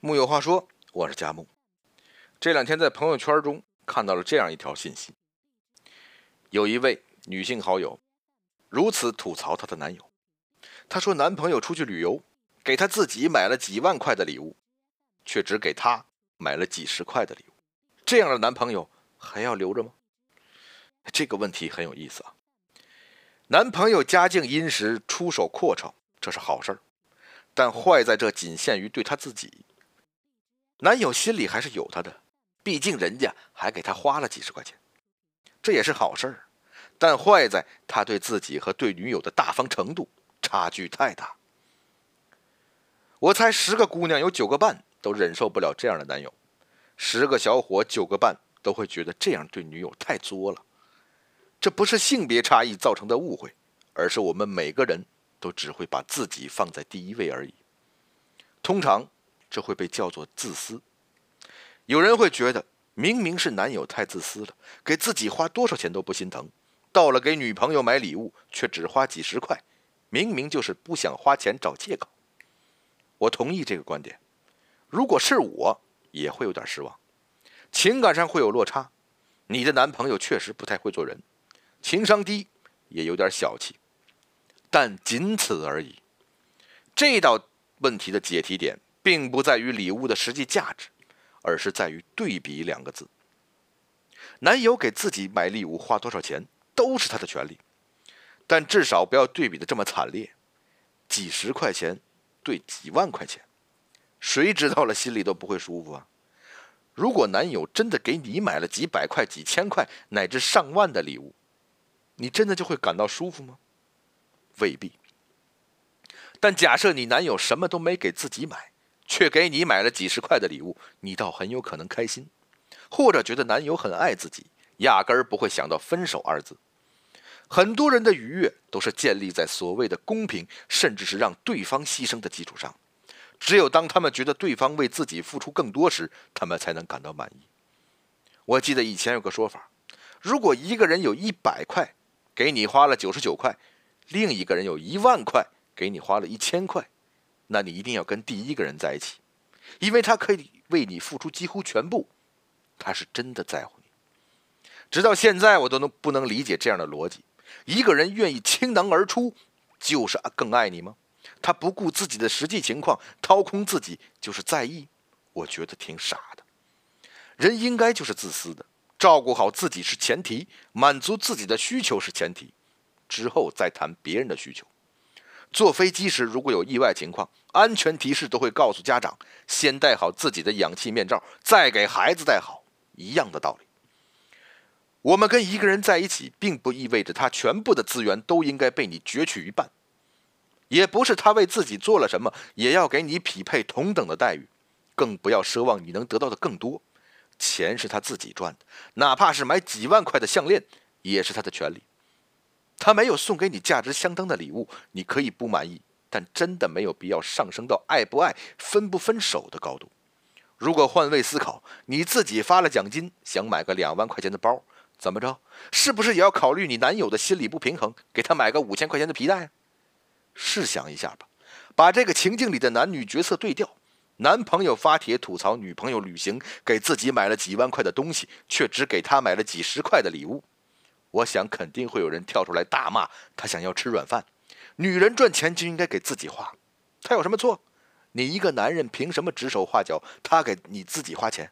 木有话说，我是佳木。这两天在朋友圈中看到了这样一条信息：有一位女性好友如此吐槽她的男友。她说，男朋友出去旅游，给她自己买了几万块的礼物，却只给她买了几十块的礼物。这样的男朋友还要留着吗？这个问题很有意思啊。男朋友家境殷实，出手阔绰，这是好事儿，但坏在这仅限于对他自己。男友心里还是有她的，毕竟人家还给他花了几十块钱，这也是好事儿，但坏在他对自己和对女友的大方程度差距太大。我猜十个姑娘有九个半都忍受不了这样的男友，十个小伙九个半都会觉得这样对女友太作了。这不是性别差异造成的误会，而是我们每个人都只会把自己放在第一位而已。通常，这会被叫做自私。有人会觉得，明明是男友太自私了，给自己花多少钱都不心疼，到了给女朋友买礼物却只花几十块，明明就是不想花钱找借口。我同意这个观点。如果是我，也会有点失望，情感上会有落差。你的男朋友确实不太会做人。情商低，也有点小气，但仅此而已。这道问题的解题点，并不在于礼物的实际价值，而是在于“对比”两个字。男友给自己买礼物花多少钱，都是他的权利，但至少不要对比的这么惨烈。几十块钱对几万块钱，谁知道了心里都不会舒服啊！如果男友真的给你买了几百块、几千块乃至上万的礼物，你真的就会感到舒服吗？未必。但假设你男友什么都没给自己买，却给你买了几十块的礼物，你倒很有可能开心，或者觉得男友很爱自己，压根儿不会想到分手二字。很多人的愉悦都是建立在所谓的公平，甚至是让对方牺牲的基础上。只有当他们觉得对方为自己付出更多时，他们才能感到满意。我记得以前有个说法：如果一个人有一百块，给你花了九十九块，另一个人有一万块，给你花了一千块，那你一定要跟第一个人在一起，因为他可以为你付出几乎全部，他是真的在乎你。直到现在，我都能不能理解这样的逻辑：一个人愿意倾囊而出，就是更爱你吗？他不顾自己的实际情况，掏空自己，就是在意？我觉得挺傻的。人应该就是自私的。照顾好自己是前提，满足自己的需求是前提，之后再谈别人的需求。坐飞机时如果有意外情况，安全提示都会告诉家长，先戴好自己的氧气面罩，再给孩子戴好，一样的道理。我们跟一个人在一起，并不意味着他全部的资源都应该被你攫取一半，也不是他为自己做了什么，也要给你匹配同等的待遇，更不要奢望你能得到的更多。钱是他自己赚的，哪怕是买几万块的项链，也是他的权利。他没有送给你价值相当的礼物，你可以不满意，但真的没有必要上升到爱不爱、分不分手的高度。如果换位思考，你自己发了奖金，想买个两万块钱的包，怎么着？是不是也要考虑你男友的心理不平衡，给他买个五千块钱的皮带？试想一下吧，把这个情境里的男女角色对调。男朋友发帖吐槽女朋友旅行给自己买了几万块的东西，却只给他买了几十块的礼物。我想肯定会有人跳出来大骂他想要吃软饭。女人赚钱就应该给自己花，他有什么错？你一个男人凭什么指手画脚？他给你自己花钱，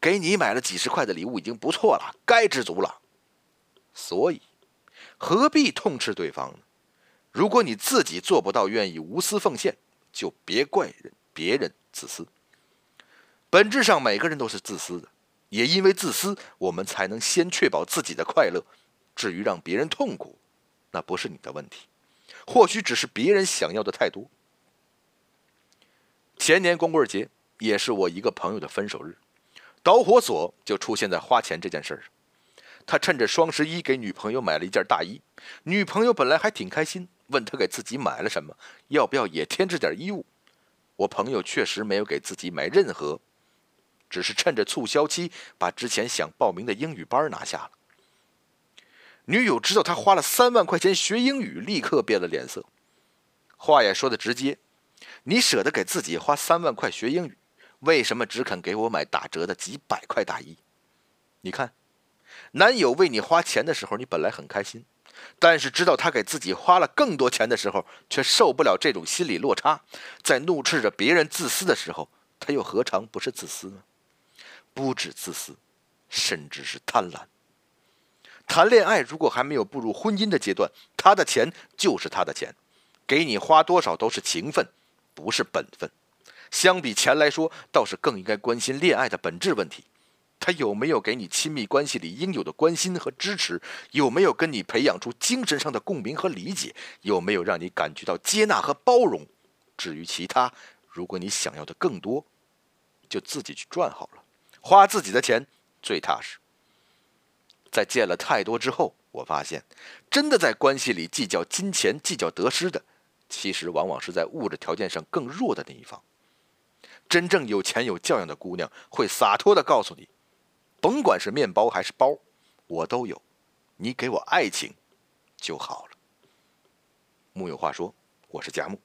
给你买了几十块的礼物已经不错了，该知足了。所以，何必痛斥对方呢？如果你自己做不到愿意无私奉献，就别怪人。别人自私，本质上每个人都是自私的，也因为自私，我们才能先确保自己的快乐。至于让别人痛苦，那不是你的问题，或许只是别人想要的太多。前年光棍节也是我一个朋友的分手日，导火索就出现在花钱这件事上。他趁着双十一给女朋友买了一件大衣，女朋友本来还挺开心，问他给自己买了什么，要不要也添置点衣物。我朋友确实没有给自己买任何，只是趁着促销期把之前想报名的英语班拿下了。女友知道他花了三万块钱学英语，立刻变了脸色。话也说的直接，你舍得给自己花三万块学英语，为什么只肯给我买打折的几百块大衣？你看，男友为你花钱的时候，你本来很开心，但是知道他给自己花了更多钱的时候，却受不了这种心理落差，在怒斥着别人自私的时候，他又何尝不是自私呢？不止自私，甚至是贪婪。谈恋爱如果还没有步入婚姻的阶段，他的钱就是他的钱，给你花多少都是情分，不是本分。相比钱来说，倒是更应该关心恋爱的本质问题：他有没有给你亲密关系里应有的关心和支持？有没有跟你培养出精神上的共鸣和理解？有没有让你感觉到接纳和包容？至于其他，如果你想要的更多，就自己去赚好了，花自己的钱最踏实。在见了太多之后，我发现，真的在关系里计较金钱、计较得失的，其实往往是在物质条件上更弱的那一方。真正有钱有教养的姑娘，会洒脱的告诉你，甭管是面包还是包，我都有，你给我爱情就好了。木有话说，我是佳木，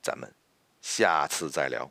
咱们下次再聊。